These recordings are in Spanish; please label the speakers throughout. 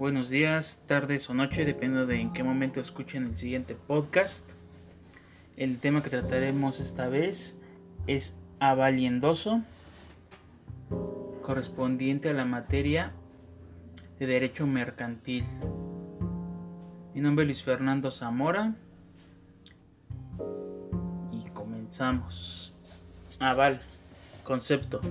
Speaker 1: buenos días, tardes o noche, dependiendo de en qué momento escuchen el siguiente podcast. El tema que trataremos esta vez es avaliendoso, correspondiente a la materia de Derecho Mercantil. Mi nombre es Luis Fernando Zamora y comenzamos. Aval, concepto.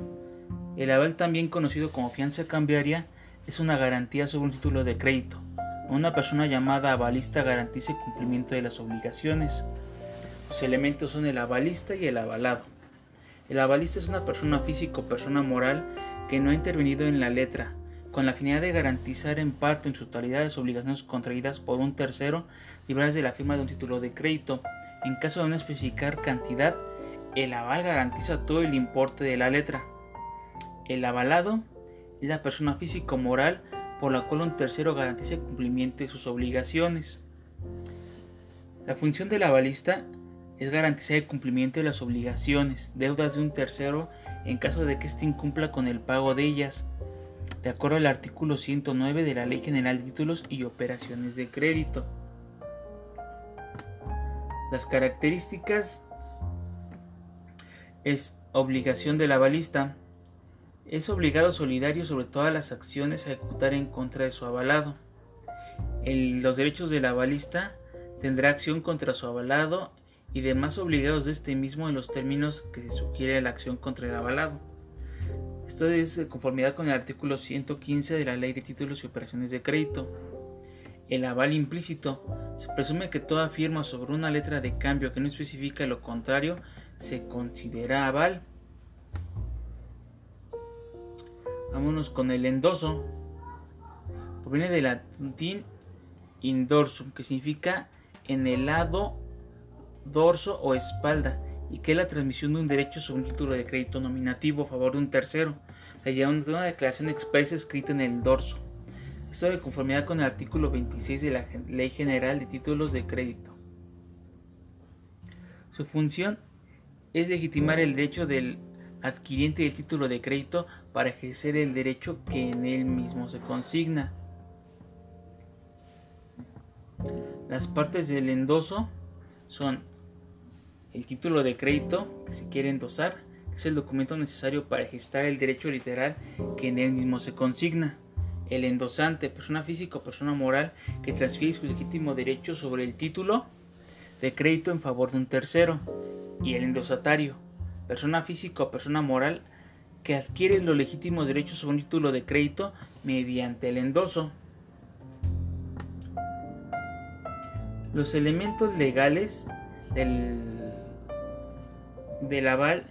Speaker 1: El aval, también conocido como fianza cambiaria, es una garantía sobre un título de crédito. Una persona llamada avalista garantiza el cumplimiento de las obligaciones. Los elementos son el avalista y el avalado. El avalista es una persona física o persona moral que no ha intervenido en la letra, con la finalidad de garantizar en parte o en su totalidad las obligaciones contraídas por un tercero libradas de la firma de un título de crédito. En caso de no especificar cantidad, el aval garantiza todo el importe de la letra. El avalado es la persona física o moral por la cual un tercero garantiza el cumplimiento de sus obligaciones. La función del avalista es garantizar el cumplimiento de las obligaciones, deudas de un tercero en caso de que éste incumpla con el pago de ellas, de acuerdo al artículo 109 de la Ley General de Títulos y Operaciones de Crédito. Las características es obligación del avalista, es obligado solidario sobre todas las acciones a ejecutar en contra de su avalado. los derechos del avalista tendrá acción contra su avalado y demás obligados de este mismo en los términos que se sugiere la acción contra el avalado. Esto es de conformidad con el artículo 115 de la Ley de Títulos y Operaciones de Crédito. El aval implícito. Se presume que toda firma sobre una letra de cambio que no especifica lo contrario se considera aval. Vámonos con el endoso. Proviene del latín indorsum, que significa en el lado, dorso o espalda, y que es la transmisión de un derecho sobre un título de crédito nominativo a favor de un tercero, mediante una declaración expresa escrita en el dorso. Esto de conformidad con el artículo 26 de la Ley General de Títulos de Crédito. Su función es legitimar el derecho del adquiriente del título de crédito para ejercer el derecho que en él mismo se consigna. Las partes del endoso son el título de crédito que se quiere endosar, que es el documento necesario para gestar el derecho literal que en él mismo se consigna. El endosante, persona física o persona moral que transfiere su legítimo derecho sobre el título de crédito en favor de un tercero. Y el endosatario, persona física o persona moral que adquiere los legítimos derechos sobre un título de crédito mediante el endoso. Los elementos legales del, aval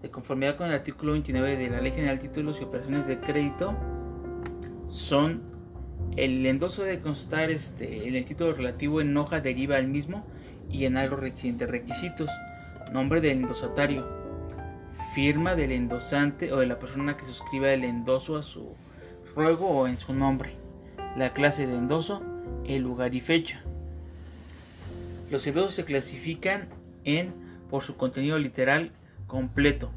Speaker 1: de conformidad con el artículo 29 de la Ley General de Títulos y Operaciones de Crédito son el endoso de constar este, en el título relativo en hoja deriva al mismo y en algo requisitos. Nombre del endosatario, firma del endosante o de la persona que suscriba el endoso a su ruego o en su nombre, la clase de endoso, el lugar y fecha. Los endosos se clasifican en por su contenido literal completo,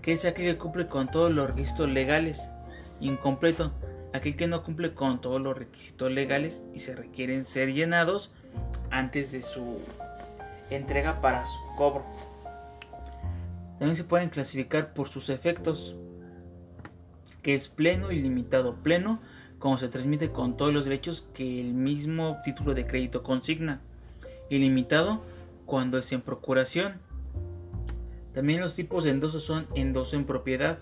Speaker 1: que es aquel que cumple con todos los requisitos legales, incompleto, aquel que no cumple con todos los requisitos legales y se requieren ser llenados antes de su entrega para su cobro. También se pueden clasificar por sus efectos, que es pleno y limitado. Pleno, como se transmite con todos los derechos que el mismo título de crédito consigna. Ilimitado, cuando es en procuración. También los tipos de endoso son endoso en propiedad.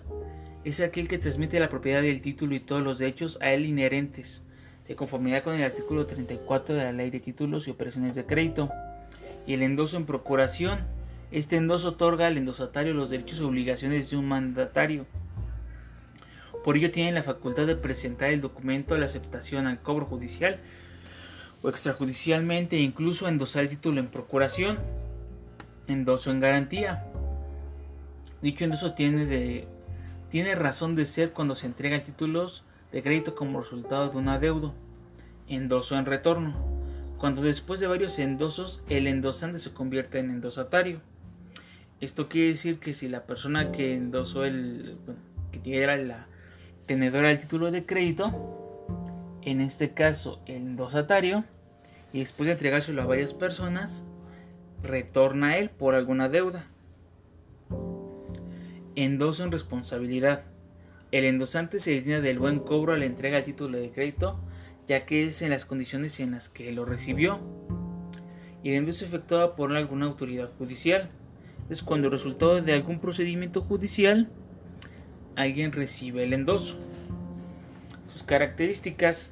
Speaker 1: Es aquel que transmite la propiedad del título y todos los derechos a él inherentes, de conformidad con el artículo 34 de la Ley de Títulos y Operaciones de Crédito. Y el endoso en procuración este endoso otorga al endosatario los derechos y obligaciones de un mandatario. Por ello tiene la facultad de presentar el documento de la aceptación al cobro judicial o extrajudicialmente e incluso endosar el título en procuración. Endoso en garantía. Dicho endoso tiene, de, tiene razón de ser cuando se entrega títulos de crédito como resultado de un adeudo. Endoso en retorno. Cuando después de varios endosos el endosante se convierte en endosatario. Esto quiere decir que si la persona que endosó el, que era la tenedora del título de crédito, en este caso el endosatario, y después de entregárselo a varias personas, retorna a él por alguna deuda. Endoso en responsabilidad. El endosante se destina del buen cobro a la entrega del título de crédito, ya que es en las condiciones en las que lo recibió. Y el endoso efectuado por alguna autoridad judicial. Es cuando resultado de algún procedimiento judicial, alguien recibe el endoso. Sus características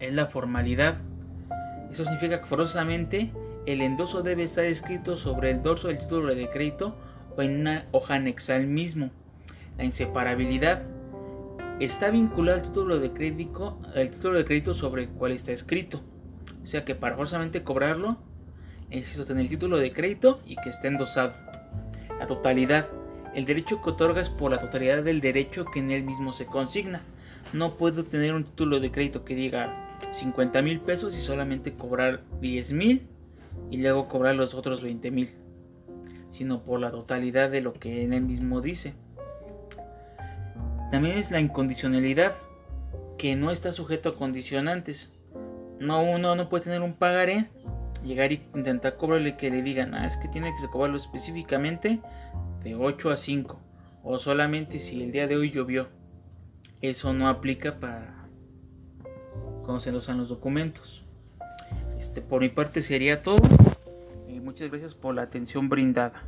Speaker 1: es la formalidad. Eso significa que forzosamente el endoso debe estar escrito sobre el dorso del título de crédito o en una hoja anexa al mismo. La inseparabilidad está vinculado al título de crédito, al título de crédito sobre el cual está escrito. O sea que para forzosamente cobrarlo, necesito tener el título de crédito y que esté endosado. La totalidad. El derecho que otorga es por la totalidad del derecho que en él mismo se consigna. No puedo tener un título de crédito que diga 50 mil pesos y solamente cobrar 10 mil y luego cobrar los otros 20 mil, sino por la totalidad de lo que en él mismo dice. También es la incondicionalidad, que no está sujeto a condicionantes. No, uno no puede tener un pagaré, llegar y intentar cobrarle que le digan, ah, es que tiene que cobrarlo específicamente de 8 a 5, o solamente si el día de hoy llovió. Eso no aplica para cuando se usan los documentos. Este, por mi parte sería todo. y muchas gracias por la atención brindada.